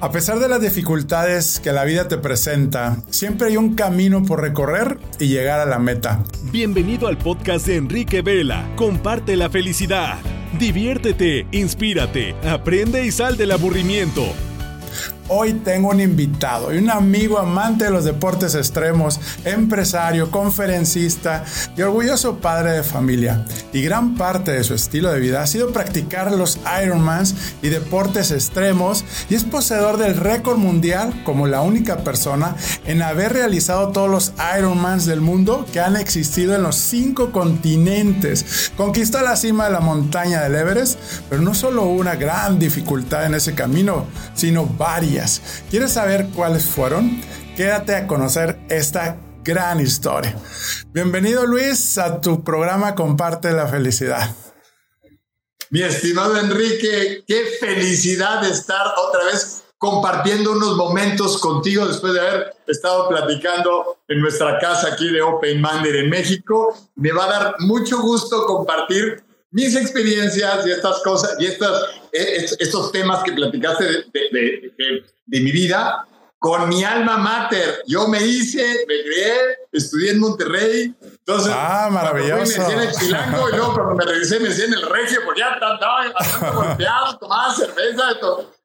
A pesar de las dificultades que la vida te presenta, siempre hay un camino por recorrer y llegar a la meta. Bienvenido al podcast de Enrique Vela. Comparte la felicidad. Diviértete, inspírate, aprende y sal del aburrimiento. Hoy tengo un invitado y un amigo amante de los deportes extremos, empresario, conferencista y orgulloso padre de familia. Y gran parte de su estilo de vida ha sido practicar los Ironmans y deportes extremos y es poseedor del récord mundial como la única persona en haber realizado todos los Ironmans del mundo que han existido en los cinco continentes. Conquistó la cima de la montaña del Everest, pero no solo una gran dificultad en ese camino, sino varias ¿Quieres saber cuáles fueron? Quédate a conocer esta gran historia. Bienvenido Luis a tu programa Comparte la Felicidad. Mi estimado Enrique, qué felicidad de estar otra vez compartiendo unos momentos contigo después de haber estado platicando en nuestra casa aquí de Open Mander en México. Me va a dar mucho gusto compartir mis experiencias y estas cosas y estas, e, estos temas que platicaste de, de, mi vida con mi alma mater. Yo me hice, me crié, estudié en Monterrey. Entonces, ah, maravilloso. Me en el chilango y luego cuando me regresé me decía en el regio porque ya estaba golpeado, tomaba cerveza,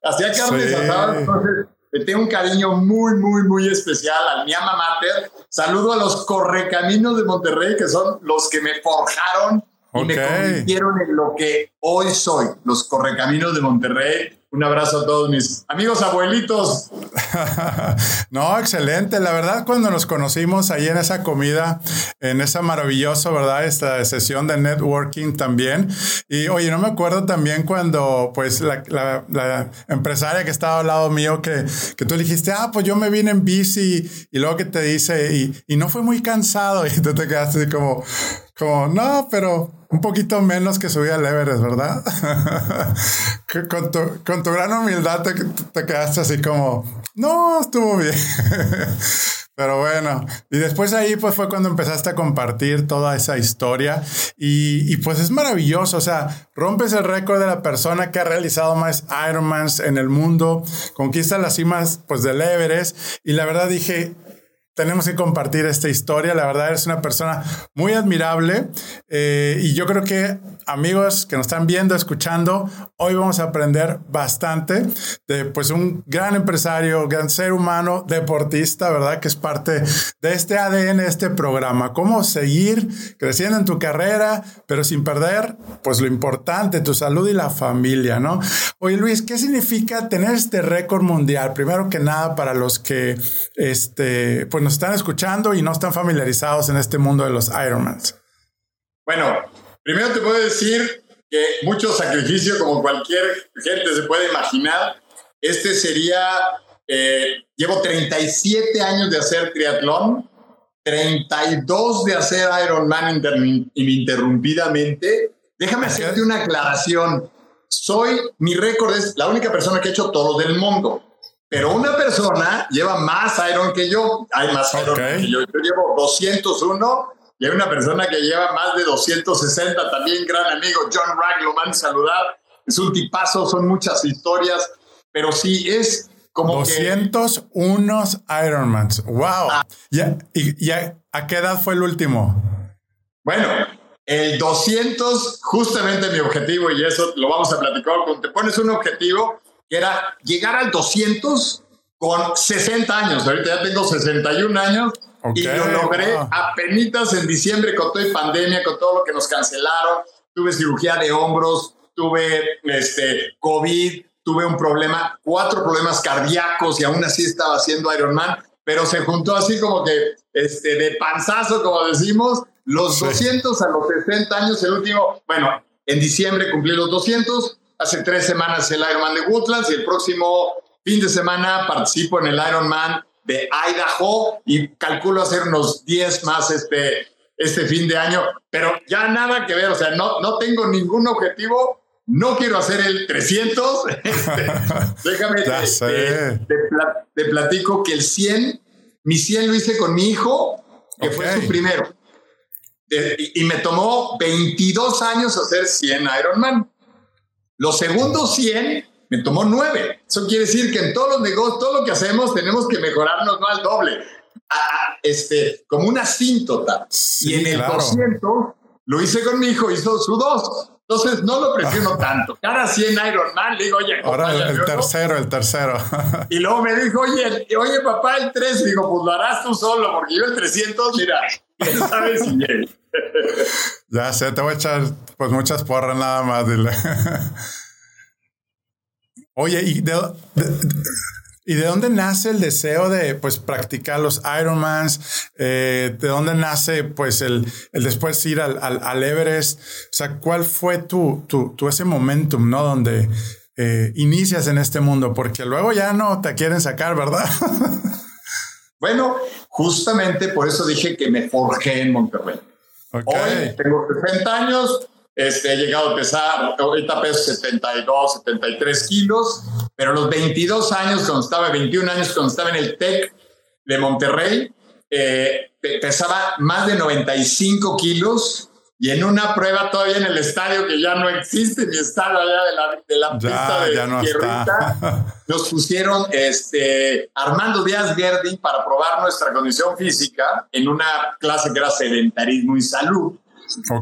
hacía carnes sí. asadas. Entonces, le tengo un cariño muy, muy, muy especial a mi alma mater. Saludo a los correcaminos de Monterrey, que son los que me forjaron y me convirtieron en lo que hoy soy, los Correcaminos de Monterrey. Un abrazo a todos mis amigos abuelitos. no, excelente. La verdad, cuando nos conocimos ahí en esa comida, en esa maravillosa, ¿verdad? Esta sesión de networking también. Y oye, no me acuerdo también cuando, pues, la, la, empresaria que estaba al lado mío, que, que, tú le dijiste, ah, pues yo me vine en bici, y luego que te dice, y, y no fue muy cansado, y tú te quedaste así como, como, no, pero un poquito menos que subir al Everest, ¿verdad? con, tu, con, tu, gran humildad te, te, quedaste así como, no, estuvo bien. Pero bueno, y después ahí pues fue cuando empezaste a compartir toda esa historia y, y, pues es maravilloso, o sea, rompes el récord de la persona que ha realizado más Ironmans en el mundo, conquista las cimas pues del Everest y la verdad dije, tenemos que compartir esta historia. La verdad, eres una persona muy admirable eh, y yo creo que amigos que nos están viendo, escuchando, hoy vamos a aprender bastante de pues un gran empresario, gran ser humano, deportista, ¿verdad? Que es parte de este ADN, este programa. Cómo seguir creciendo en tu carrera, pero sin perder pues lo importante, tu salud y la familia, ¿no? Oye Luis, ¿qué significa tener este récord mundial? Primero que nada, para los que este, pues nos están escuchando y no están familiarizados en este mundo de los Ironmans? Bueno, primero te puedo decir que mucho sacrificio, como cualquier gente se puede imaginar. Este sería, eh, llevo 37 años de hacer triatlón, 32 de hacer Ironman ininterrumpidamente. Déjame hacerte una aclaración. Soy, mi récord es la única persona que ha hecho todo del mundo. Pero una persona lleva más Iron que yo. Hay más Iron que yo. Yo llevo 201 y hay una persona que lleva más de 260. También gran amigo John Ragloman, saludar. Es un tipazo, son muchas historias. Pero sí es como 201 Ironmans. ¡Wow! Ah. ¿Y, a qué edad fue el último? Bueno, el 200, justamente mi objetivo, y eso lo vamos a platicar, cuando te pones un objetivo, que era llegar al 200 con 60 años. Ahorita ya tengo 61 años y lo logré apenas en diciembre con toda pandemia, con todo lo que nos cancelaron. Tuve cirugía de hombros, tuve este, COVID, tuve un problema, cuatro problemas cardíacos y aún así estaba haciendo Ironman, pero se juntó así como que este, de panzazo, como decimos, los 200 a los 60 años, el último, bueno, en diciembre cumplí los 200, Hace tres semanas el Ironman de Woodlands y el próximo fin de semana participo en el Ironman de Idaho y calculo hacer unos 10 más este, este fin de año, pero ya nada que ver, o sea, no, no tengo ningún objetivo, no quiero hacer el 300, este, déjame te, platico que el 100, mi 100 lo hice con mi hijo, que fue su primero, y, y me tomó 22 años hacer 100 Ironman. Los segundos 100 me tomó nueve. Eso quiere decir que en todos los negocios, todo lo que hacemos, tenemos que mejorarnos no al doble, este, como una asíntota. y en el claro. lo hice con mi hijo, hizo su dos. Entonces no lo presiono tanto. Cada 100 Man le digo, oye, ahora el, tercero, el tercero. y luego me dijo, oye, oye, papá, el 3. Digo, pues lo harás tú solo, porque yo el 300, mira, quién sabe si Ya sé, te voy a echar pues muchas porras nada más, oye, y de, ¿Y de dónde nace el deseo de pues practicar los Ironmans? Eh, ¿De dónde nace pues el, el después ir al, al, Everest? O sea, ¿cuál fue tu, tu, tu ese momentum, no? Donde eh, inicias en este mundo, porque luego ya no te quieren sacar, ¿verdad? bueno, justamente por eso dije que me forjé en Monterrey. Hoy tengo 60 años, este, he llegado a pesar, ahorita peso 72, 73 kilos, pero a los 22 años, cuando estaba, 21 años, cuando estaba en el TEC de Monterrey, eh, pesaba más de 95 kilos y en una prueba todavía en el estadio que ya no existe, mi estadio allá de la, de la pista de ya nos pusieron este, Armando Díaz Gerding para probar nuestra condición física en una clase que era sedentarismo y salud.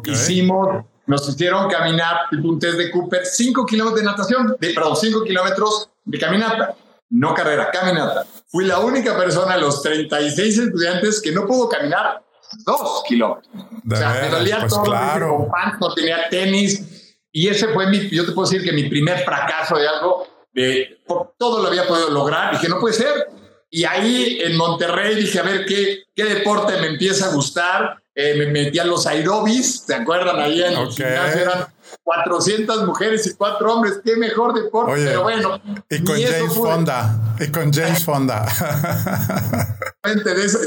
Hicimos nos hicieron caminar un test de Cooper, 5 kilómetros de natación, de, perdón, 5 kilómetros de caminata, no carrera, caminata. Fui la única persona de los 36 estudiantes que no pudo caminar 2 kilómetros. o sea, me dolía pues todo, claro. no tenía tenis. Y ese fue mi, yo te puedo decir que mi primer fracaso de algo, de, por, todo lo había podido lograr. Dije, no puede ser. Y ahí en Monterrey dije, a ver, ¿qué, qué deporte me empieza a gustar? Eh, me metí a los aerobis, ¿se acuerdan? Ahí en el gimnasio eran 400 mujeres y 4 hombres, qué mejor deporte, pero bueno. Y con James Fonda, y con James Fonda.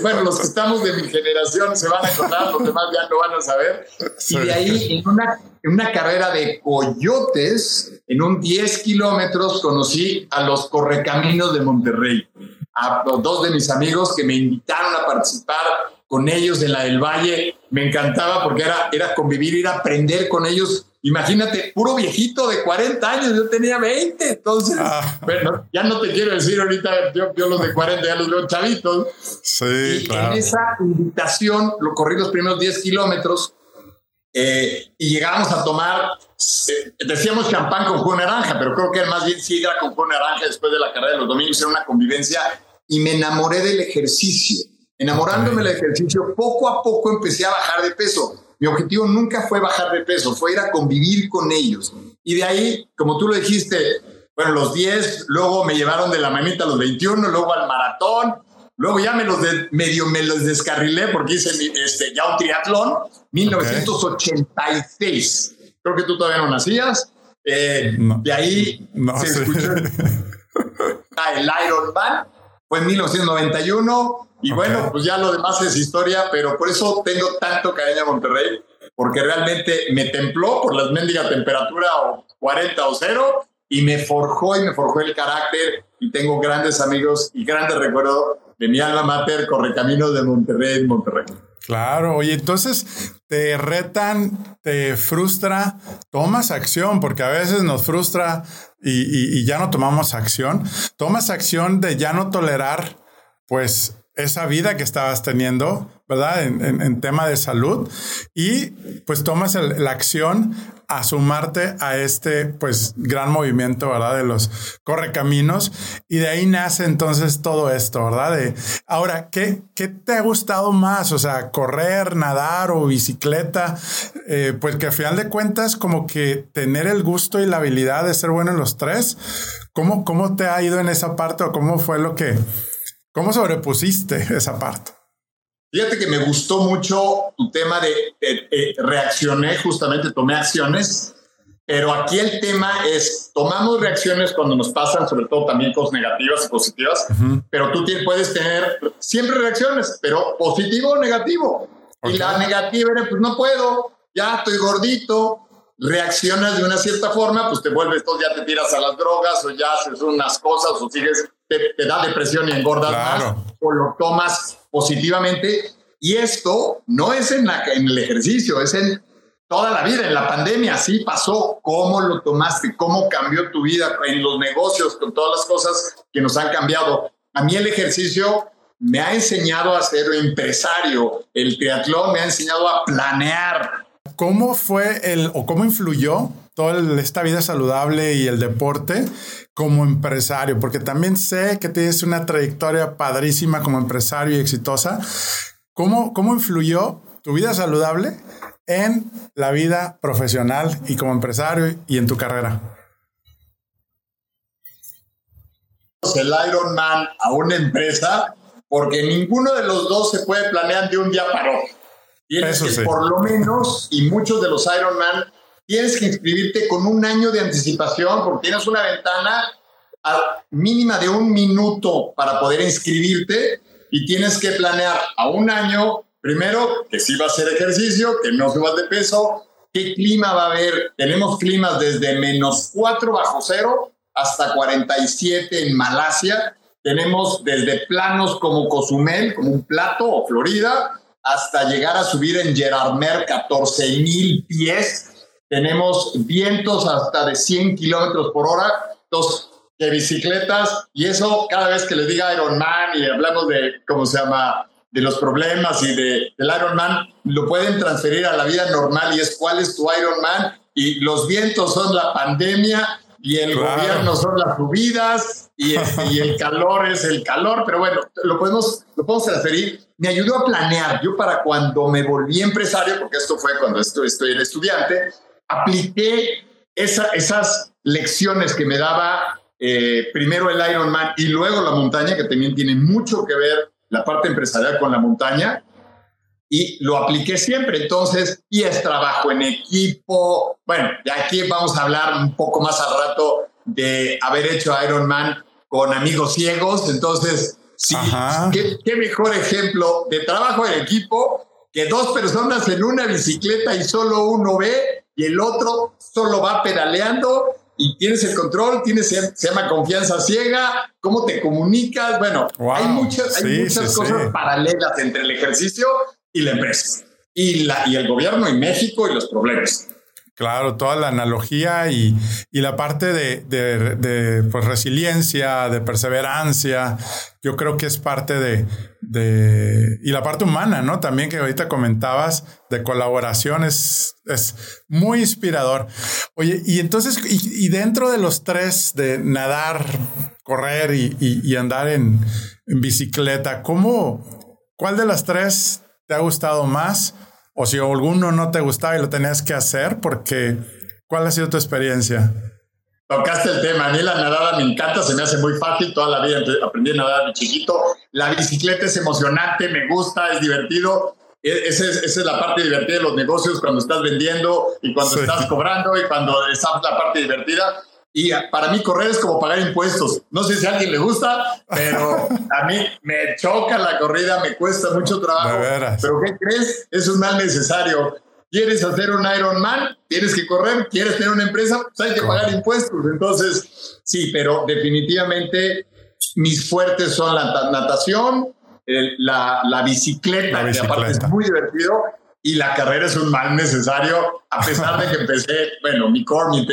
bueno, los que estamos de mi generación se van a acordar, los demás ya lo van a saber. Y de ahí, en una, en una carrera de coyotes, en un 10 kilómetros, conocí a los correcaminos de Monterrey, a dos de mis amigos que me invitaron a participar con ellos en la del Valle. Me encantaba porque era, era convivir, ir a aprender con ellos. Imagínate, puro viejito de 40 años, yo tenía 20, entonces, ah. bueno, ya no te quiero decir ahorita, yo, los de 40 ya los veo chavitos. Sí, y en esa invitación, lo corrí los primeros 10 kilómetros eh, y llegábamos a tomar, eh, decíamos champán con jugo naranja, pero creo que más bien sí era con jugo naranja después de la carrera de los domingos, era una convivencia y me enamoré del ejercicio Enamorándome del ejercicio, poco a poco empecé a bajar de peso. Mi objetivo nunca fue bajar de peso, fue ir a convivir con ellos. Y de ahí, como tú lo dijiste, bueno, los 10, luego me llevaron de la manita a los 21, luego al maratón, luego ya me los medio me los descarrilé porque hice este, ya un triatlón, 1986. Creo que tú todavía no nacías. Eh, de ahí se escuchó ah, el Ironman, fue en 1991 y bueno, pues ya lo demás es historia, pero por eso tengo tanto cariño a Monterrey, porque realmente me templó por las mendigas temperatura o 40 o cero y me forjó y me forjó el carácter y tengo grandes amigos y grandes recuerdos de mi alma mater, Correcaminos de Monterrey, Monterrey. Claro, oye, entonces te retan, te frustra, tomas acción, porque a veces nos frustra y, ya no tomamos acción. Tomas acción de ya no tolerar, pues, esa vida que estabas teniendo, ¿verdad? En, tema de salud y pues tomas la acción a sumarte a este pues gran movimiento, ¿verdad? De los correcaminos y de ahí nace entonces todo esto, ¿verdad? De, ahora, ¿qué, ¿qué te ha gustado más? O sea, correr, nadar o bicicleta, eh, pues que al final de cuentas como que tener el gusto y la habilidad de ser bueno en los tres, ¿cómo, cómo te ha ido en esa parte o cómo fue lo que ¿Cómo sobrepusiste esa parte? Fíjate que me gustó mucho tu tema de, reaccioné, justamente tomé acciones, pero aquí el tema es, tomamos reacciones cuando nos pasan, sobre todo también cosas negativas y positivas, pero tú puedes tener siempre reacciones, pero positivo o negativo. Y la negativa era, pues no puedo, ya estoy gordito, reaccionas de una cierta forma, pues te vuelves, ya te tiras a las drogas o ya haces unas cosas o sigues te, da depresión y engordas más, o lo tomas positivamente. Y esto no es en, la, en el ejercicio, es en toda la vida, en la pandemia, así pasó. ¿Cómo lo tomaste? ¿Cómo cambió tu vida en los negocios con todas las cosas que nos han cambiado? A mí el ejercicio me ha enseñado a ser empresario, el triatlón me ha enseñado a planear. ¿Cómo fue el o cómo influyó toda esta vida saludable y el deporte como empresario? Porque también sé que tienes una trayectoria padrísima como empresario y exitosa. ¿Cómo, cómo influyó tu vida saludable en la vida profesional y como empresario y en tu carrera? El Ironman a una empresa porque ninguno de los dos se puede planear de un día para otro. Tienes que, por lo menos, y muchos de los Ironman, tienes que inscribirte con un año de anticipación porque tienes una ventana mínima de un minuto para poder inscribirte y tienes que planear a un año, primero, que si va a hacer ejercicio, que no subas de peso, qué clima va a haber. Tenemos climas desde menos 4 bajo cero hasta 47 en Malasia. Tenemos desde planos como Cozumel, como un plato o Florida, hasta llegar a subir en Gerardmer 14 mil pies. Tenemos vientos hasta de 100 kilómetros por hora. Entonces, de bicicletas, y eso cada vez que le diga Ironman y hablamos de, ¿cómo se llama?, de los problemas y de, del Ironman, lo pueden transferir a la vida normal y es cuál es tu Ironman y los vientos son la pandemia y el gobierno son las subidas y, este, y, el calor es el calor, pero bueno, lo podemos, lo podemos transferir. Me ayudó a planear. Yo para cuando me volví empresario, porque esto fue cuando estoy, estoy el estudiante, apliqué esa, esas lecciones que me daba eh, primero el Ironman y luego la montaña, que también tiene mucho que ver la parte empresarial con la montaña. Y lo apliqué siempre, entonces, y es trabajo en equipo. Bueno, de aquí vamos a hablar un poco más al rato de haber hecho Ironman con amigos ciegos. Entonces, sí, ¿qué, qué mejor ejemplo de trabajo en equipo que dos personas en una bicicleta y solo uno ve y el otro solo va pedaleando y tienes el control, tienes, se llama confianza ciega, cómo te comunicas. Bueno, hay muchas, hay muchas cosas paralelas entre el ejercicio y la empresa, y, la, y el gobierno y México y los problemas. Claro, toda la analogía y, y la parte de, de, pues, resiliencia, de perseverancia, yo creo que es parte de, de, y la parte humana, ¿no? También que ahorita comentabas de colaboración es, es muy inspirador. Oye, y entonces, y, y dentro de los tres de nadar, correr y, y andar en, en bicicleta, ¿cómo, cuál de las tres te ha gustado más? o si alguno no te gustaba y lo tenías que hacer, porque ¿cuál ha sido tu experiencia? Tocaste el tema, a mí la nadada me encanta, se me hace muy fácil, toda la vida aprendí a nadar de chiquito, la bicicleta es emocionante, me gusta, es divertido, e, esa es, esa es la parte divertida de los negocios cuando estás vendiendo y cuando estás cobrando y cuando esa es la parte divertida. Y para mí correr es como pagar impuestos. No sé si a alguien le gusta, pero a mí me choca la corrida, me cuesta mucho trabajo. Pero ¿qué crees? Es un mal necesario. ¿Quieres hacer un Ironman? Tienes que correr. ¿Quieres tener una empresa? Pues hay que pagar impuestos. Entonces, sí, pero definitivamente mis fuertes son la natación, la, la, bicicleta, la bicicleta, que aparte es muy divertido, y la carrera es un mal necesario, a pesar de que empecé, bueno, mi core,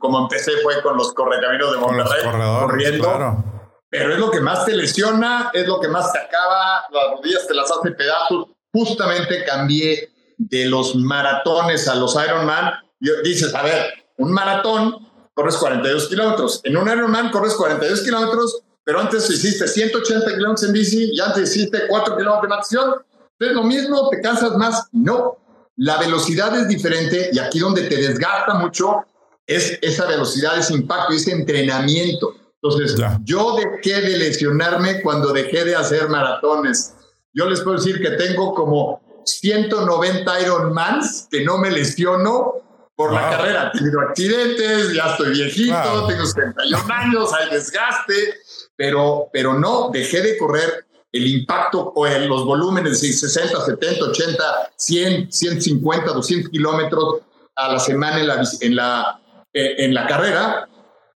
como empecé fue con los correcaminos de Monterrey, corriendo. Pero es lo que más te lesiona, es lo que más te acaba, las rodillas te las hace pedazos. Justamente cambié de los maratones a los Ironman. Y dices, a ver, un maratón corres 42 kilómetros. En un Ironman corres 42 kilómetros, pero antes hiciste 180 kilómetros en bici y antes hiciste 4 kilómetros de natación ¿Es lo mismo? ¿Te cansas más? No. La velocidad es diferente y aquí donde te desgasta mucho es esa velocidad, ese impacto, ese entrenamiento. Entonces, yo dejé de lesionarme cuando dejé de hacer maratones. Yo les puedo decir que tengo como 190 Ironmans que no me lesiono por la carrera. He tenido accidentes, ya estoy viejito, tengo 71 años, hay desgaste, pero, pero no, dejé de correr el impacto o los volúmenes de 60, 70, 80, 100, 150, 200 kilómetros a la semana en la, en la, eh, en la carrera,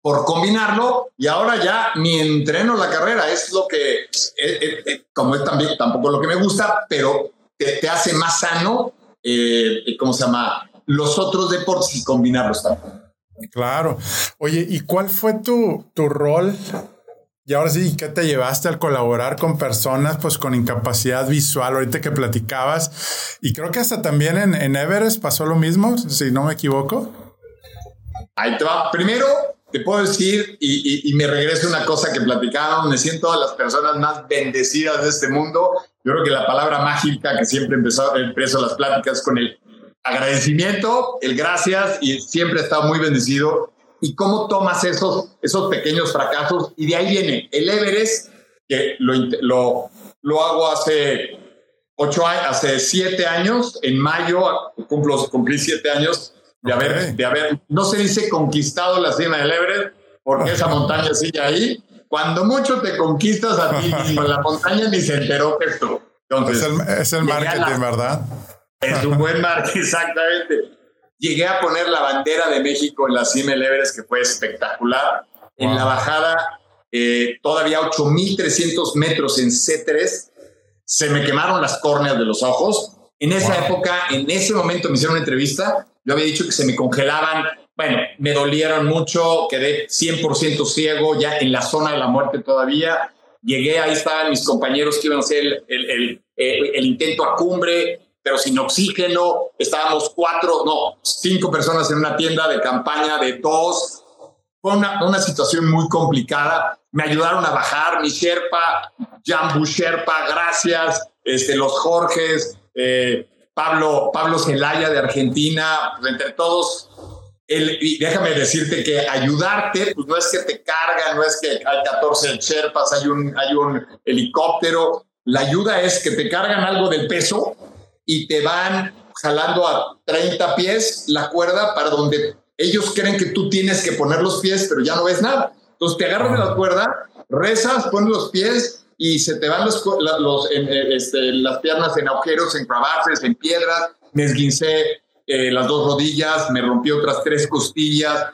por combinarlo, y ahora ya ni entreno la carrera, es lo que, eh, eh, como es también tampoco lo que me gusta, pero te, hace más sano, ¿cómo se llama? los otros deportes y combinarlos también. Claro. Oye, ¿y cuál fue tu, tu rol? Y ahora sí, ¿qué te llevaste al colaborar con personas pues con incapacidad visual? Ahorita que platicabas, y creo que hasta también en, en Everest pasó lo mismo, si no me equivoco. Ahí te va. Primero, te puedo decir, y, y, me regreso una cosa que platicábamos, me siento a las personas más bendecidas de este mundo. Yo creo que la palabra mágica que siempre empezó, empezó las pláticas con el agradecimiento, el gracias y siempre he estado muy bendecido. ¿Y cómo tomas esos, esos pequeños fracasos? Y de ahí viene el Everest, que lo, lo, lo hago hace ocho hace siete años, en mayo cumplo, cumplí siete años de, haber, de haber, no se dice conquistado la cima del Everest, porque esa montaña sigue ahí. Cuando mucho te conquistas a ti mismo, la montaña ni se enteró que esto. Entonces, es el, es el marketing, ¿verdad? Es un buen marketing, exactamente. Llegué a poner la bandera de México en la cima del Everest, que fue espectacular. En la bajada, eh, todavía 8.300 metros en C3, se me quemaron las córneas de los ojos. En esa época, en ese momento me hicieron una entrevista, yo había dicho que se me congelaban, bueno, me dolieron mucho, quedé 100% ciego, ya en la zona de la muerte todavía. Llegué, ahí estaban mis compañeros que iban a hacer el, el, el, el intento a cumbre, pero sin oxígeno. Estábamos cuatro, no, cinco personas en una tienda de campaña de dos. Fue una, una situación muy complicada. Me ayudaron a bajar mi Sherpa, Jambu Sherpa, gracias. Este, los Jorges, eh, Pablo, Pablo Zelaya de Argentina, pues, entre todos. El, y déjame decirte que ayudarte, pues no es que te cargan, no es que hay 14 Sherpas, hay un, hay un helicóptero. La ayuda es que te cargan algo del peso y te van jalando a 30 pies la cuerda para donde ellos creen que tú tienes que poner los pies, pero ya no ves nada. Entonces te agarras de la cuerda, rezas, pones los pies y se te van los, los en, este, las piernas en agujeros, en cravaces, en piedras. Me esguincé eh, las dos rodillas, me rompí otras tres costillas.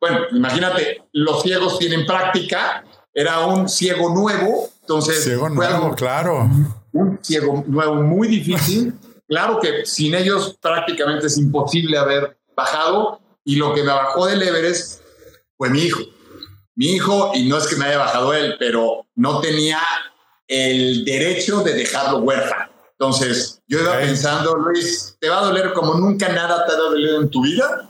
Bueno, imagínate, los ciegos tienen práctica. Era un ciego nuevo, entonces ciego nuevo, algo, claro. Un ciego nuevo muy difícil. Claro que sin ellos prácticamente es imposible haber bajado y lo que me bajó del Everest fue mi hijo. Mi hijo, y no es que me haya bajado él, pero no tenía el derecho de dejarlo huérfano. Entonces, yo iba pensando, Luis, ¿te va a doler como nunca nada te ha dolido en tu vida?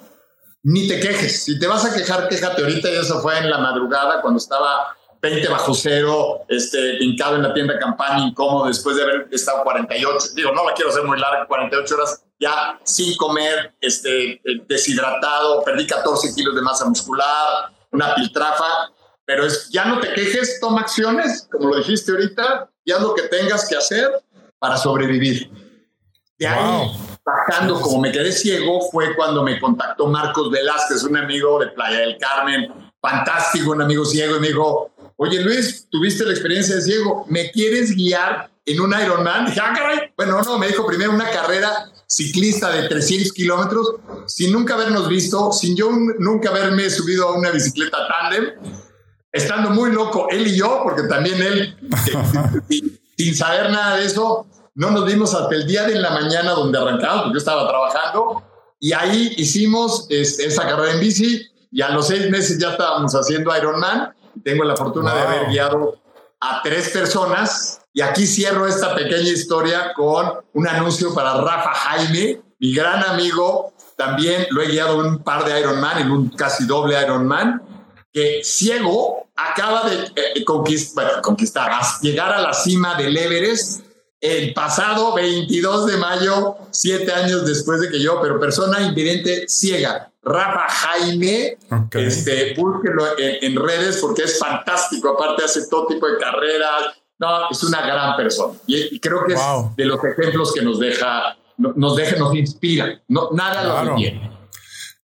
Ni te quejes. Si te vas a quejar, quéjate ahorita. Y eso fue en la madrugada cuando estaba 20 bajo cero, este, hincado en la tienda campaña, incómodo después de haber estado 48, digo, no la quiero hacer muy larga, 48 horas ya sin comer, este, deshidratado, perdí 14 kilos de masa muscular, una piltrafa, pero es, ya no te quejes, toma acciones, como lo dijiste ahorita, y haz lo que tengas que hacer para sobrevivir. De ahí, bajando, como me quedé ciego, fue cuando me contactó Marcos Velázquez, un amigo de Playa del Carmen, fantástico, un amigo ciego, y me dijo, oye Luis, tuviste la experiencia de ciego, ¿me quieres guiar en un Ironman? Dije, ah, caray. Bueno, no, me dijo primero una carrera ciclista de 300 kilómetros, sin nunca habernos visto, sin yo nunca haberme subido a una bicicleta tándem, estando muy loco él y yo, porque también él, sin, sin saber nada de eso, no nos vimos hasta el día de la mañana donde arrancamos, porque yo estaba trabajando, y ahí hicimos este, esa carrera en bici, y a los seis meses ya estábamos haciendo Ironman, tengo la fortuna wow. de haber guiado a tres personas y aquí cierro esta pequeña historia con un anuncio para Rafa Jaime, mi gran amigo. También lo he guiado un par de Ironman, en un casi doble Ironman, que ciego acaba de eh, conquist bueno, conquistar, llegar a la cima del Everest el pasado 22 de mayo, siete años después de que yo, pero persona invidente ciega, Rafa Jaime, okay. este, búsquenlo en, en, redes porque es fantástico, aparte hace todo tipo de carreras, no, es una gran persona y, y creo que wow. es de los ejemplos que nos deja, nos deja, nos inspira, no, nada claro. lo detiene.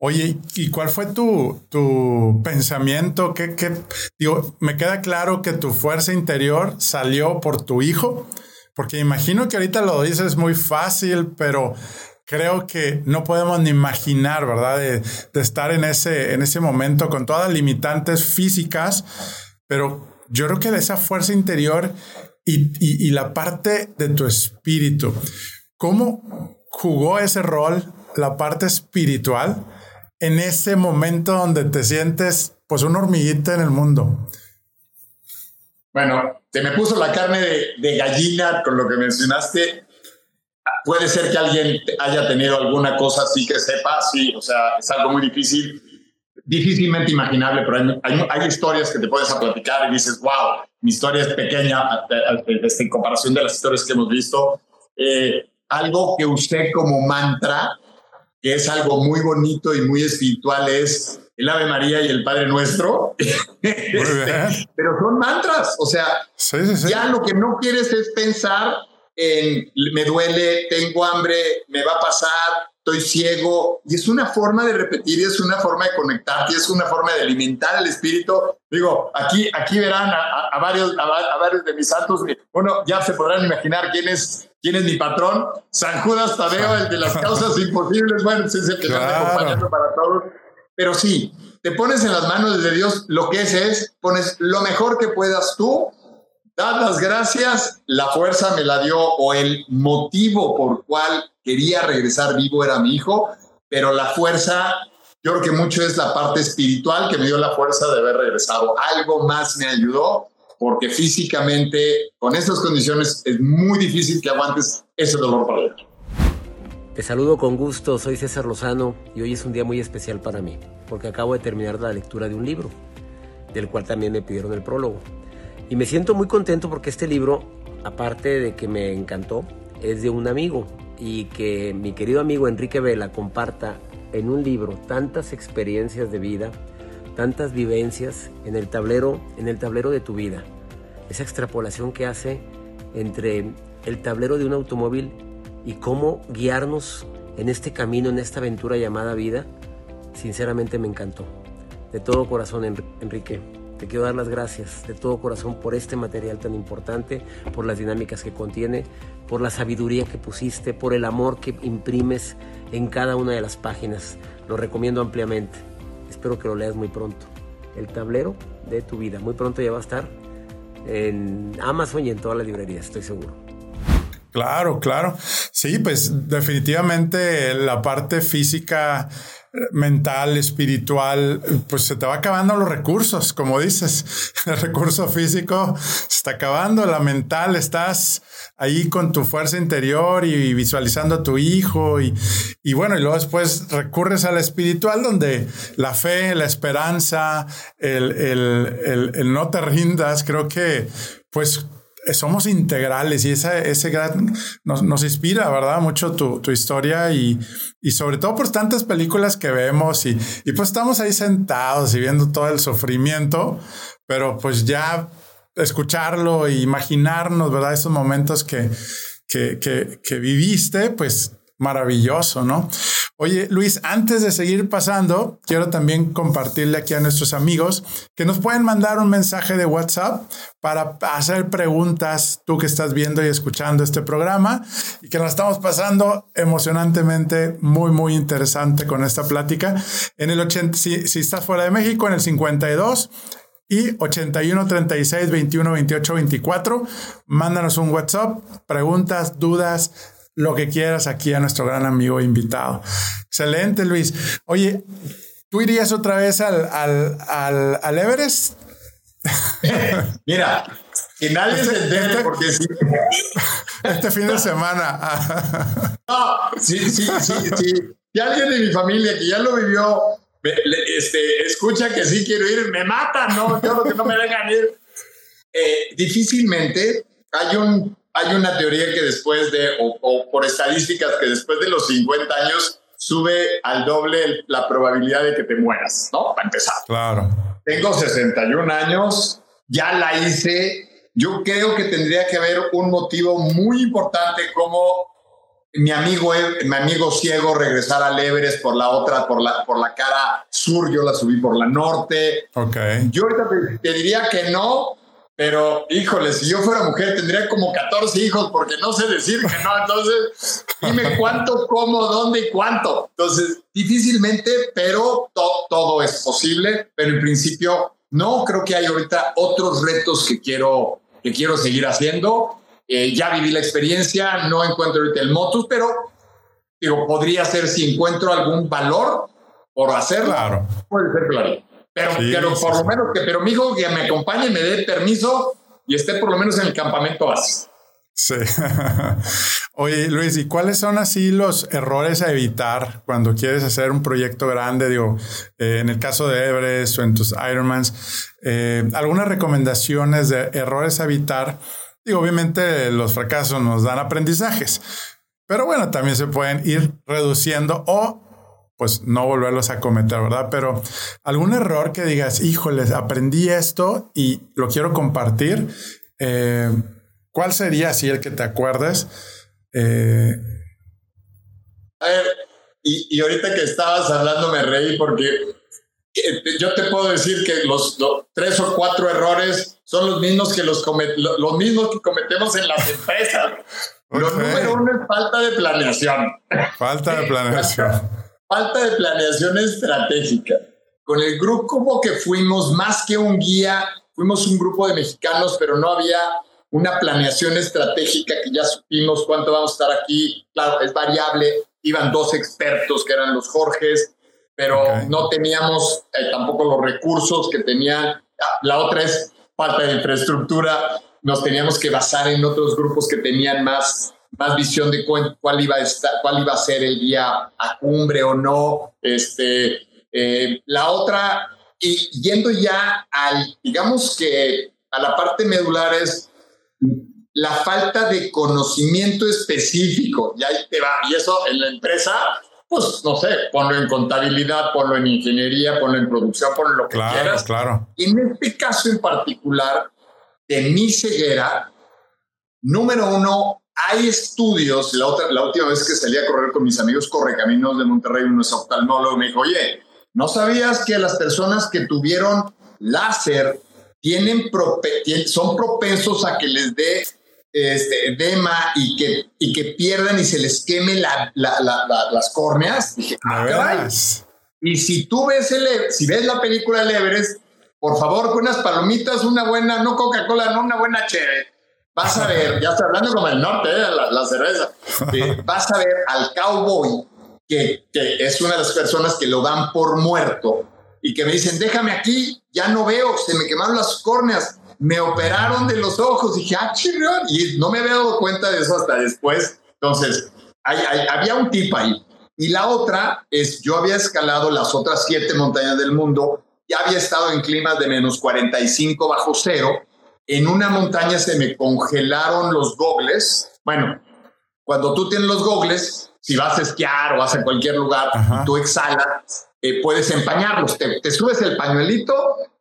Oye, ¿y cuál fue tu, tu pensamiento? ¿Qué, qué, digo, me queda claro que tu fuerza interior salió por tu hijo, porque imagino que ahorita lo dices muy fácil, pero creo que no podemos ni imaginar, ¿verdad? De, de, estar en ese, en ese momento con todas las limitantes físicas, pero yo creo que de esa fuerza interior y, y, y la parte de tu espíritu, ¿cómo jugó ese rol la parte espiritual en ese momento donde te sientes pues una hormiguita en el mundo? Bueno, te me puso la carne de, gallina con lo que mencionaste. Puede ser que alguien haya tenido alguna cosa así que sepa, sí, o sea, es algo muy difícil, difícilmente imaginable, pero hay, historias que te puedes platicar y dices, wow, mi historia es pequeña en comparación de las historias que hemos visto. Eh, algo que usted como mantra, que es algo muy bonito y muy espiritual, es el Ave María y el Padre Nuestro. Pero son mantras, o sea, ya lo que no quieres es pensar en me duele, tengo hambre, me va a pasar, estoy ciego. Y es una forma de repetir, y es una forma de conectar, y es una forma de alimentar el espíritu. Digo, aquí, aquí verán a, varios, a, varios de mis santos. Bueno, ya se podrán imaginar quién es, quién es mi patrón. San Judas Tadeo, el de las causas imposibles. Bueno, es el que está acompañando para todos pero sí, te pones en las manos de Dios, lo que es es, pones lo mejor que puedas tú, das las gracias, la fuerza me la dio o el motivo por cual quería regresar vivo era mi hijo, pero la fuerza, yo creo que mucho es la parte espiritual que me dio la fuerza de haber regresado. Algo más me ayudó porque físicamente con estas condiciones es muy difícil que aguantes ese dolor para adentro. Te saludo con gusto, soy César Lozano y hoy es un día muy especial para mí, porque acabo de terminar la lectura de un libro, del cual también me pidieron el prólogo. Y me siento muy contento porque este libro, aparte de que me encantó, es de un amigo y que mi querido amigo Enrique Vela comparta en un libro tantas experiencias de vida, tantas vivencias en el tablero, en el tablero de tu vida. Esa extrapolación que hace entre el tablero de un automóvil y cómo guiarnos en este camino, en esta aventura llamada vida, sinceramente me encantó. De todo corazón, Enrique, te quiero dar las gracias de todo corazón por este material tan importante, por las dinámicas que contiene, por la sabiduría que pusiste, por el amor que imprimes en cada una de las páginas. Lo recomiendo ampliamente. Espero que lo leas muy pronto. El tablero de tu vida. Muy pronto ya va a estar en Amazon y en todas las librerías, estoy seguro. Claro, claro. Sí, pues definitivamente la parte física, mental, espiritual, pues se te va acabando los recursos, como dices. El recurso físico se está acabando, la mental estás ahí con tu fuerza interior y visualizando a tu hijo y, y bueno, y luego después recurres a la espiritual donde la fe, la esperanza, el, el, el, el no te rindas, creo que pues somos integrales y ese, ese gran nos, nos, inspira, ¿verdad? Mucho tu, tu historia y, y, sobre todo por tantas películas que vemos y, y, pues estamos ahí sentados y viendo todo el sufrimiento, pero pues ya escucharlo e imaginarnos, ¿verdad? Esos momentos que, que, que, que viviste, pues maravilloso, ¿no? Oye, Luis, antes de seguir pasando, quiero también compartirle aquí a nuestros amigos que nos pueden mandar un mensaje de WhatsApp para hacer preguntas, tú que estás viendo y escuchando este programa, y que nos estamos pasando emocionantemente, muy, muy interesante con esta plática. En el 80, si, si estás fuera de México, en el 52 y 81 36 21 28 24. Mándanos un WhatsApp, preguntas, dudas, lo que quieras aquí a nuestro gran amigo invitado. Excelente, Luis. Oye, ¿tú irías otra vez al, al, al, Everest? Mira, que nadie se entere este, porque sí. Este fin de semana. no, sí, sí, sí, sí. Y alguien de mi familia que ya lo vivió, este, escucha que sí quiero ir, me matan, ¿no? Yo lo que no me dejan ir. Eh, difícilmente hay un hay una teoría que después de, o, por estadísticas, que después de los 50 años sube al doble la probabilidad de que te mueras, ¿no? Para empezar. Claro. Tengo 61 años, ya la hice. Yo creo que tendría que haber un motivo muy importante como mi amigo, mi amigo ciego regresar al Everest por la otra, por la, por la cara sur, yo la subí por la norte. Ok. Yo ahorita te diría que no, pero, híjole, si yo fuera mujer tendría como 14 hijos porque no sé decir que no. Entonces, dime cuánto, cómo, dónde y cuánto. Entonces, difícilmente, pero todo es posible. Pero en principio, no creo que hay ahorita otros retos que quiero, que quiero seguir haciendo. Eh, ya viví la experiencia, no encuentro ahorita el motus, pero digo, podría ser si encuentro algún valor por hacerlo. Claro. Puede ser claro. Pero, pero por lo menos que, pero mi hijo que me acompañe, me dé permiso y esté por lo menos en el campamento base. Sí. Oye, Luis, ¿y cuáles son así los errores a evitar cuando quieres hacer un proyecto grande? Digo, eh, en el caso de Everest o en tus Ironmans, eh, algunas recomendaciones de errores a evitar. Digo, obviamente los fracasos nos dan aprendizajes, pero bueno, también se pueden ir reduciendo o pues no volverlos a cometer, ¿verdad? Pero algún error que digas, híjoles, aprendí esto y lo quiero compartir. Eh, ¿Cuál sería así el que te acuerdes? Eh, a ver, y, ahorita que estabas hablando me reí porque eh, yo te puedo decir que los, tres o cuatro errores son los mismos que los, los mismos que cometemos en las empresas. Lo número uno es falta de planeación. Falta de planeación. falta de planeación estratégica. Con el grupo como que fuimos más que un guía, fuimos un grupo de mexicanos, pero no había una planeación estratégica que ya supimos cuánto vamos a estar aquí. Claro, es variable. Iban dos expertos que eran los Jorges, pero no teníamos eh, tampoco los recursos que tenían. Ah, la otra es falta de infraestructura. Nos teníamos que basar en otros grupos que tenían más, más visión de cuál, iba a estar, cuál iba a ser el día a cumbre o no. Este, eh, la otra, y yendo ya al, digamos que a la parte medular es la falta de conocimiento específico, y ahí te va, y eso en la empresa, pues no sé, ponlo en contabilidad, ponlo en ingeniería, ponlo en producción, ponlo lo que claro, quieras. Claro. Y en este caso en particular, de mi ceguera, número uno, hay estudios, la, otra, la última vez que salí a correr con mis amigos correcaminos de Monterrey, uno es oftalmólogo, me dijo, oye, ¿no sabías que las personas que tuvieron láser tienen son propensos a que les dé este, edema y que, y que pierdan y se les queme la, las córneas. Dije, ah, y si tú ves, el, si ves la película Everest, por favor, con unas palomitas, una buena, no Coca-Cola, no una buena chévere. Vas a ver, ya está hablando como el norte, eh, la, cerveza. Eh, vas a ver al cowboy, que, que es una de las personas que lo dan por muerto y que me dicen, déjame aquí, ya no veo, se me quemaron las córneas, me operaron de los ojos. dije, ah. Y no me había dado cuenta de eso hasta después. Entonces, había un tip ahí. Y la otra es, yo había escalado las otras siete montañas del mundo, ya había estado en climas de menos 45 bajo cero. En una montaña se me congelaron los gogles. Bueno, cuando tú tienes los gogles, si vas a esquiar o vas a cualquier lugar, tú exhalas, eh, puedes empañarlos. Te, subes el pañuelito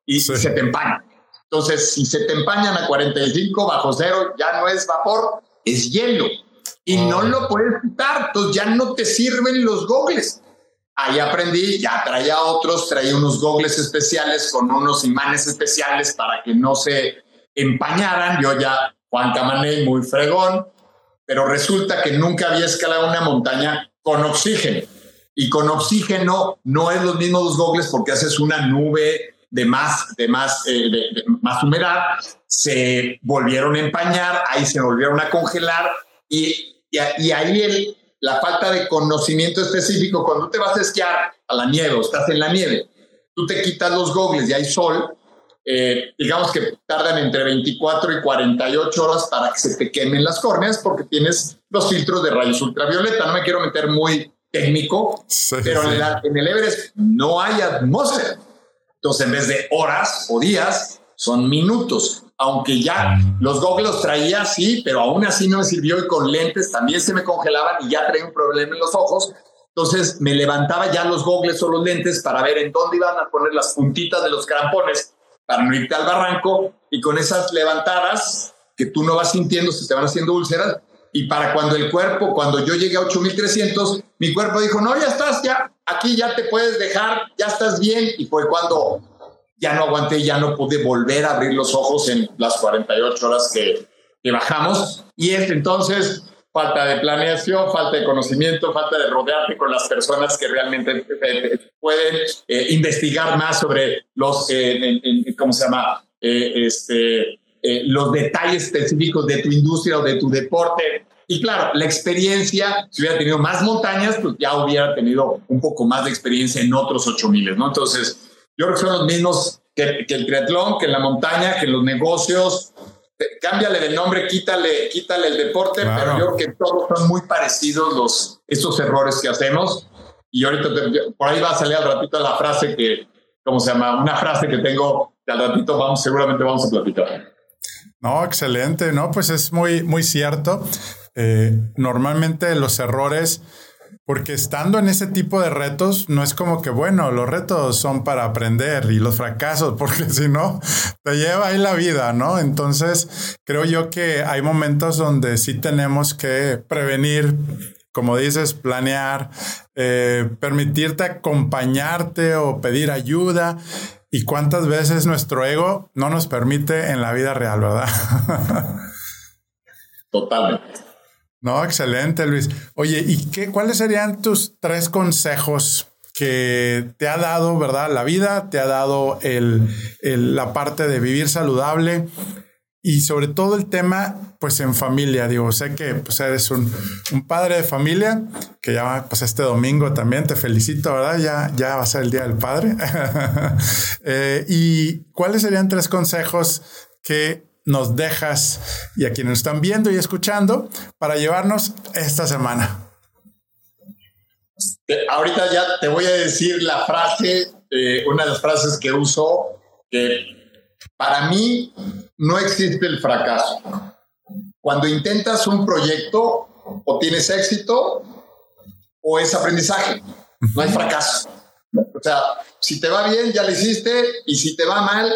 y se te empaña. Entonces, si se te empañan a 45 bajo cero, ya no es vapor, es hielo. Y no oh. lo puedes quitar, entonces ya no te sirven los gogles. Ahí aprendí, ya traía otros, traía unos gogles especiales con unos imanes especiales para que no se empañaran. Yo ya, Juan Camané, muy fregón, pero resulta que nunca había escalado una montaña con oxígeno. Y con oxígeno no es los mismos los gogles porque haces una nube de más, de más, eh, más humedad, se volvieron a empañar, ahí se volvieron a congelar y, y, ahí el, la falta de conocimiento específico, cuando te vas a esquiar a la nieve o estás en la nieve, tú te quitas los gogles y hay sol, eh, digamos que tardan entre 24 y 48 horas para que se te quemen las córneas porque tienes los filtros de rayos ultravioleta. No me quiero meter muy técnico, pero En, en, el Everest no hay atmósfera. Entonces, en vez de horas o días, son minutos. Aunque ya los gogles traía, sí, pero aún así no me sirvió y con lentes también se me congelaban y ya traía un problema en los ojos. Entonces me levantaba ya los gogles o los lentes para ver en dónde iban a poner las puntitas de los crampones para irte al barranco y con esas levantadas que tú no vas sintiendo, se te van haciendo úlceras. Y para cuando el cuerpo, cuando yo llegué a 8300, mi cuerpo dijo, no, ya estás, ya, aquí ya te puedes dejar, ya estás bien. Y fue cuando ya no aguanté, ya no pude volver a abrir los ojos en las 48 horas que, que bajamos. Y es entonces falta de planeación, falta de conocimiento, falta de rodearte con las personas que realmente eh, pueden eh, investigar más sobre los, eh, ¿cómo se llama? este, los detalles específicos de tu industria o de tu deporte. Y claro, la experiencia, si hubiera tenido más montañas, pues ya hubiera tenido un poco más de experiencia en otros 8000, ¿no? Entonces, yo creo que son los mismos que, el triatlón, que la montaña, que los negocios. Cámbiale de nombre, quítale, quítale el deporte, pero yo creo que todos son muy parecidos los, estos errores que hacemos. Y ahorita por ahí va a salir al ratito la frase que, ¿cómo se llama? Una frase que tengo que al ratito vamos, seguramente vamos a platicar. No, excelente, no, pues es muy, muy cierto. Eh, normalmente los errores, porque estando en ese tipo de retos, no es como que, bueno, los retos son para aprender y los fracasos, porque si no, te lleva ahí la vida, ¿no? Entonces, creo yo que hay momentos donde sí tenemos que prevenir como dices, planear, eh, permitirte acompañarte o pedir ayuda. ¿Y cuántas veces nuestro ego no nos permite en la vida real, verdad? Totalmente. No, excelente, Luis. Oye, ¿y qué, cuáles serían tus tres consejos que te ha dado, verdad, la vida? Te ha dado el, la parte de vivir saludable y sobre todo el tema, pues en familia. Digo, sé que pues, eres un, padre de familia, que ya pues este domingo también te felicito, ¿verdad? Ya, ya va a ser el Día del Padre. Eh, ¿Y cuáles serían tres consejos que nos dejas y a quienes están viendo y escuchando para llevarnos esta semana? Ahorita ya te voy a decir la frase, eh, una de las frases que uso, que para mí no existe el fracaso. Cuando intentas un proyecto, o tienes éxito o es aprendizaje. No hay fracaso. O sea, si te va bien, ya lo hiciste, y si te va mal,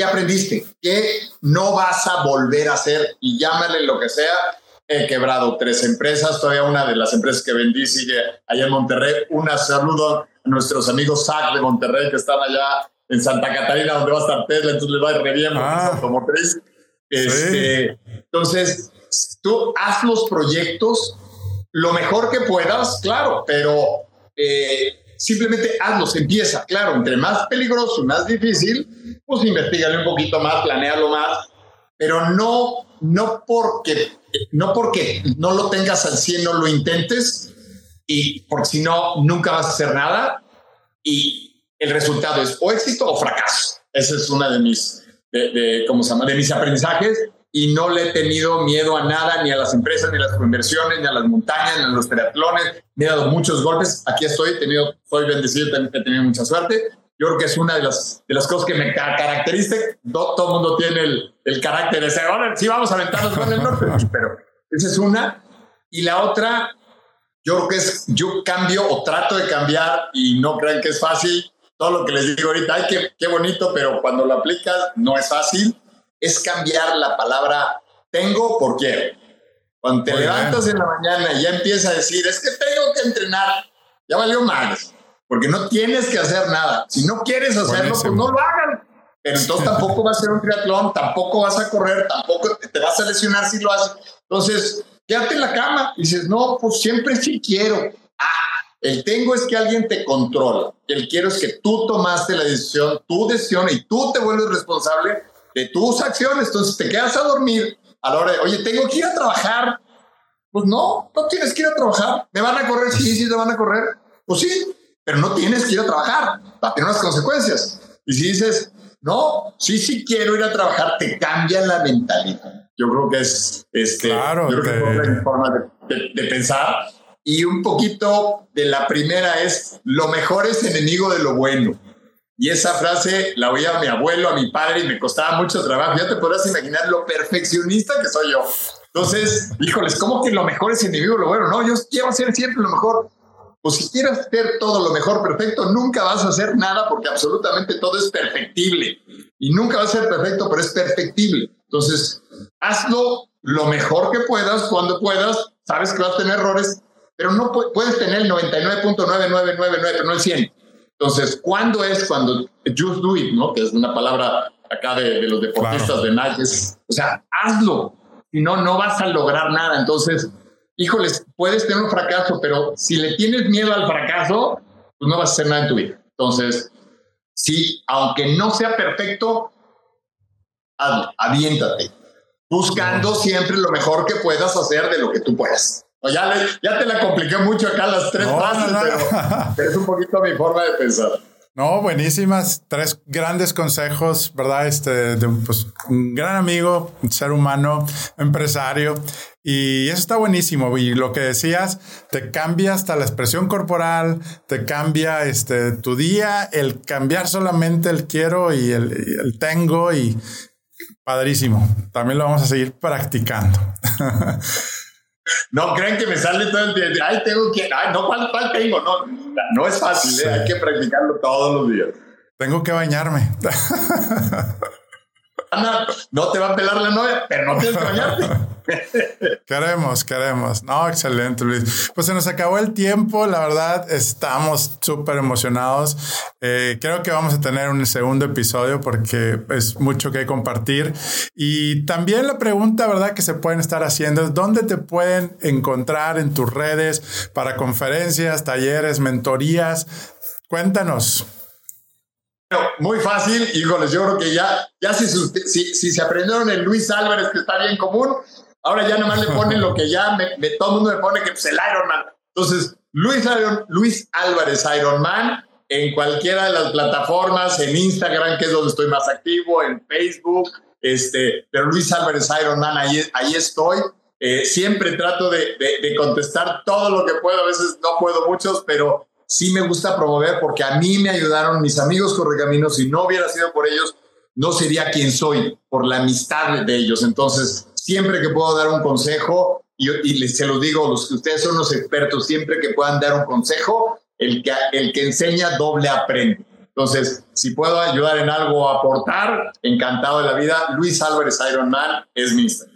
¿Qué aprendiste? ¿Qué no vas a volver a hacer? Y llámale lo que sea. He quebrado tres empresas. Todavía una de las empresas que vendí sigue allá en Monterrey. Una saludo a nuestros amigos SAC de Monterrey que están allá en Santa Catarina, donde va a estar Tesla. Entonces les va a ir re bien ah, automotriz. Este, Entonces, tú haz los proyectos lo mejor que puedas, claro, pero eh, simplemente hazlos, empieza. Claro, entre más peligroso y más difícil, pues investigale un poquito más, planealo más, pero no, no, porque, no porque no lo tengas al 100, no lo intentes, y porque si no, nunca vas a hacer nada y el resultado es o éxito o fracaso. Esa es una de mis, de, ¿cómo se llama? De mis aprendizajes y no le he tenido miedo a nada, ni a las empresas, ni a las inversiones, ni a las montañas, ni a los triatlones. Me he dado muchos golpes. Aquí estoy, he tenido, soy bendecido, he tenido mucha suerte. Yo creo que es una de las, de las cosas que me caracteriza. Todo, el mundo tiene el, el carácter de ser, ahora sí vamos a aventarnos con el norte, pero esa es una. Y la otra, yo creo que es, yo cambio o trato de cambiar y no crean que es fácil. Todo lo que les digo ahorita, ay, qué, qué bonito, pero cuando lo aplicas no es fácil es cambiar la palabra tengo por quiero. Cuando te levantas en la mañana y ya empiezas a decir, es que tengo que entrenar, ya valió más, porque no tienes que hacer nada. Si no quieres hacerlo, pues no lo hagan. Pero entonces tampoco vas a hacer un triatlón, tampoco vas a correr, tampoco te vas a lesionar si lo haces. Entonces, quédate en la cama y dices, no, pues siempre sí quiero. Ah, el tengo es que alguien te controla. El quiero es que tú tomaste la decisión, tu decisión y tú te vuelves responsable de tus acciones. Entonces te quedas a dormir a la hora de, oye, tengo que ir a trabajar. Pues no, no tienes que ir a trabajar. ¿Me van a correr? Sí, sí, te van a correr. Pues sí, pero no tienes que ir a trabajar. Va a tener unas consecuencias. Y si dices, no, sí, sí quiero ir a trabajar, te cambia la mentalidad. Yo creo que es, este, claro, yo creo que es forma de, de pensar. Y un poquito de la primera es, lo mejor es enemigo de lo bueno. Y esa frase la oía a mi abuelo, a mi padre y me costaba mucho trabajo. Ya te podrás imaginar lo perfeccionista que soy yo. Entonces, híjoles, ¿cómo que lo mejor es enemigo lo bueno? No, yo quiero hacer siempre lo mejor. Pues si quieres hacer todo lo mejor perfecto, nunca vas a hacer nada porque absolutamente todo es perfectible. Y nunca va a ser perfecto, pero es perfectible. Entonces, hazlo lo mejor que puedas, cuando puedas. Sabes que vas a tener errores, pero no puedes tener el 99.9999, no el 100. Entonces, ¿cuándo es cuando just do it, ¿no? Que es una palabra acá de, los deportistas de Nike. o sea, hazlo. Si no, no vas a lograr nada. Entonces, híjoles, puedes tener un fracaso, pero si le tienes miedo al fracaso, pues no vas a hacer nada en tu vida. Entonces, sí, aunque no sea perfecto, hazlo, aviéntate. buscando siempre lo mejor que puedas hacer de lo que tú puedas. Ya, ya te la compliqué mucho acá las tres frases, pero es un poquito mi forma de pensar. No, buenísimas. Tres grandes consejos, ¿verdad? Este, de pues, un gran amigo, un ser humano, empresario. Y eso está buenísimo. Y lo que decías, te cambia hasta la expresión corporal, te cambia este, tu día, el cambiar solamente el quiero y el, el tengo y padrísimo. También lo vamos a seguir practicando. No creen que me sale todo el tiempo. Ay, tengo que. Ay, no, ¿cuál, cuál tengo? No, no es fácil, ¿eh? hay que practicarlo todos los días. Tengo que bañarme. No te va a pelar la novia, pero no tienes que bañarte. queremos, queremos. No, excelente, Luis. Pues se nos acabó el tiempo. La verdad, estamos súper emocionados. Eh, creo que vamos a tener un segundo episodio porque es mucho que compartir. Y también la pregunta, ¿verdad?, que se pueden estar haciendo es dónde te pueden encontrar en tus redes para conferencias, talleres, mentorías. Cuéntanos muy fácil, híjoles, yo creo que ya, ya si, si, se aprendieron el Luis Álvarez, que está bien común, ahora ya nomás le ponen lo que ya me, todo el mundo me pone, que es el Ironman. Entonces, Luis, Luis Álvarez Ironman, en cualquiera de las plataformas, en Instagram, que es donde estoy más activo, en Facebook, este, pero Luis Álvarez Ironman, ahí, ahí estoy. Eh, siempre trato de, de, de, contestar todo lo que puedo, a veces no puedo muchos, pero sí me gusta promover porque a mí me ayudaron mis amigos Correcaminos. Si no hubiera sido por ellos, no sería quien soy, por la amistad de ellos. Entonces, siempre que puedo dar un consejo, y, les, se los digo, los que ustedes son los expertos, siempre que puedan dar un consejo, el que, el que enseña doble aprende. Entonces, si puedo ayudar en algo, aportar, encantado de la vida. Luis Álvarez Ironman es mi Instagram.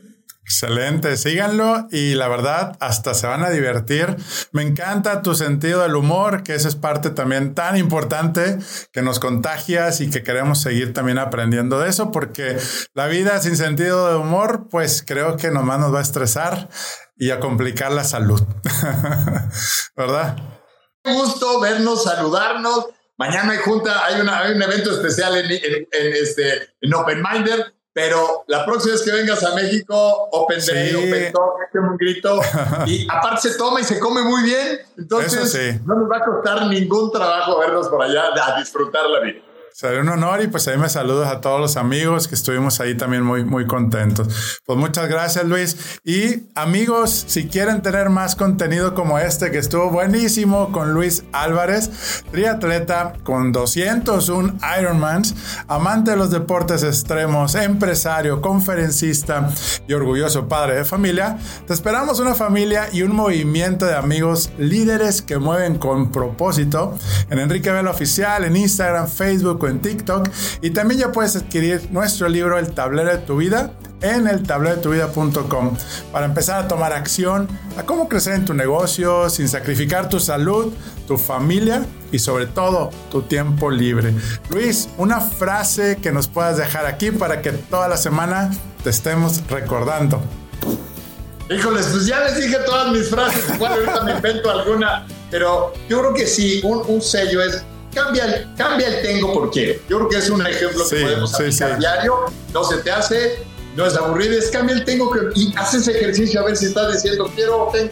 Excelente, síganlo y la verdad hasta se van a divertir. Me encanta tu sentido del humor, que esa es parte también tan importante que nos contagias y que queremos seguir también aprendiendo de eso, porque la vida sin sentido de humor, pues creo que nomás nos va a estresar y a complicar la salud. ¿Verdad? Un gusto vernos, saludarnos. Mañana hay junta, hay, un evento especial en, en, este, en Open Minder pero la próxima vez que vengas a México, Open Day, Open Talk, un grito. Y aparte se toma y se come muy bien. Entonces, no nos va a costar ningún trabajo vernos por allá a disfrutar la vida. Será un honor y pues ahí me saludos a todos los amigos que estuvimos ahí también muy, muy contentos. Pues muchas gracias Luis. Y amigos, si quieren tener más contenido como este que estuvo buenísimo con Luis Álvarez, triatleta con 201 Ironmans, amante de los deportes extremos, empresario, conferencista y orgulloso padre de familia, te esperamos una familia y un movimiento de amigos líderes que mueven con propósito en Enrique Vela Oficial, en Instagram, Facebook, en TikTok. Y también ya puedes adquirir nuestro libro El tablero de tu vida en el tablero de tu vida.com para empezar a tomar acción a cómo crecer en tu negocio sin sacrificar tu salud, tu familia y sobre todo tu tiempo libre. Luis, una frase que nos puedas dejar aquí para que toda la semana te estemos recordando. Híjoles, pues ya les dije todas mis frases, igual ahorita me invento alguna, pero yo creo que sí, un sello es cambia el, cambia el tengo por quiero. Yo creo que es un ejemplo que podemos sí, diario. No se te hace, no es aburrido, es cambia el tengo y haces ejercicio a ver si estás diciendo quiero o tengo.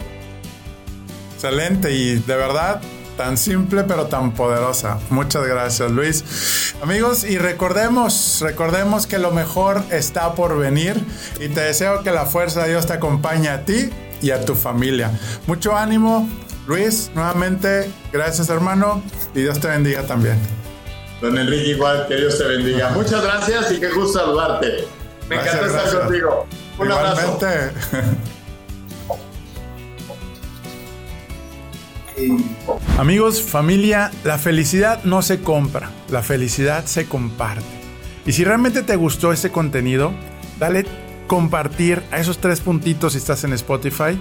Excelente y de verdad tan simple pero tan poderosa. Muchas gracias Luis. Amigos y recordemos, recordemos que lo mejor está por venir y te deseo que la fuerza de Dios te acompañe a ti y a tu familia. Mucho ánimo, Luis, nuevamente, gracias hermano y Dios te bendiga también. Don Enrique, igual, que Dios te bendiga. Muchas gracias y qué gusto saludarte. Me encanta estar contigo. Un Igualmente. abrazo. Amigos, familia, la felicidad no se compra, la felicidad se comparte. Y si realmente te gustó este contenido, dale compartir a esos tres puntitos si estás en Spotify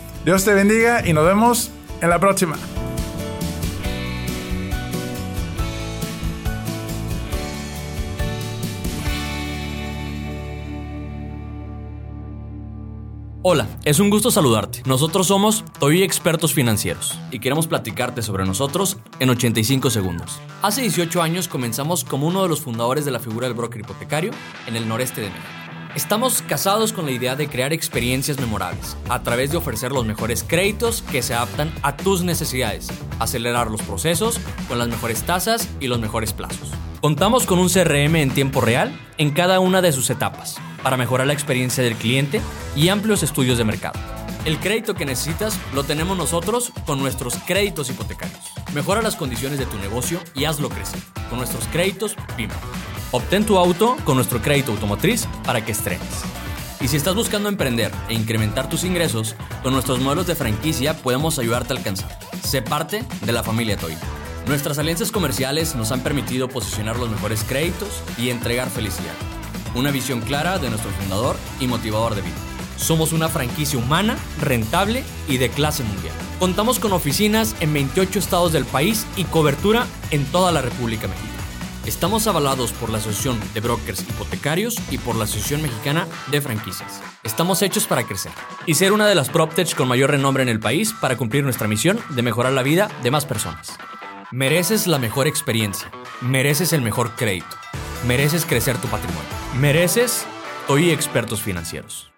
Dios te bendiga y nos vemos en la próxima. Hola, es un gusto saludarte. Nosotros somos Toy Expertos Financieros y queremos platicarte sobre nosotros en 85 segundos. Hace 18 años comenzamos como uno de los fundadores de la figura del broker hipotecario en el noreste de México. Estamos casados con la idea de crear experiencias memorables a través de ofrecer los mejores créditos que se adaptan a tus necesidades, acelerar los procesos con las mejores tasas y los mejores plazos. Contamos con un CRM en tiempo real en cada una de sus etapas para mejorar la experiencia del cliente y amplios estudios de mercado. El crédito que necesitas lo tenemos nosotros con nuestros créditos hipotecarios. Mejora las condiciones de tu negocio y hazlo crecer con nuestros créditos PYME. Obtén tu auto con nuestro crédito automotriz para que estrenes. Y si estás buscando emprender e incrementar tus ingresos, con nuestros modelos de franquicia podemos ayudarte a alcanzar. Sé parte de la familia Toy. Nuestras alianzas comerciales nos han permitido posicionar los mejores créditos y entregar felicidad una visión clara de nuestro fundador y motivador de vida. Somos una franquicia humana, rentable y de clase mundial. Contamos con oficinas en 28 estados del país y cobertura en toda la República Mexicana. Estamos avalados por la Asociación de Brokers Hipotecarios y por la Asociación Mexicana de Franquicias. Estamos hechos para crecer y ser una de las PropTech con mayor renombre en el país para cumplir nuestra misión de mejorar la vida de más personas. Mereces la mejor experiencia. Mereces el mejor crédito. Mereces crecer tu patrimonio. Mereces Toy Expertos Financieros.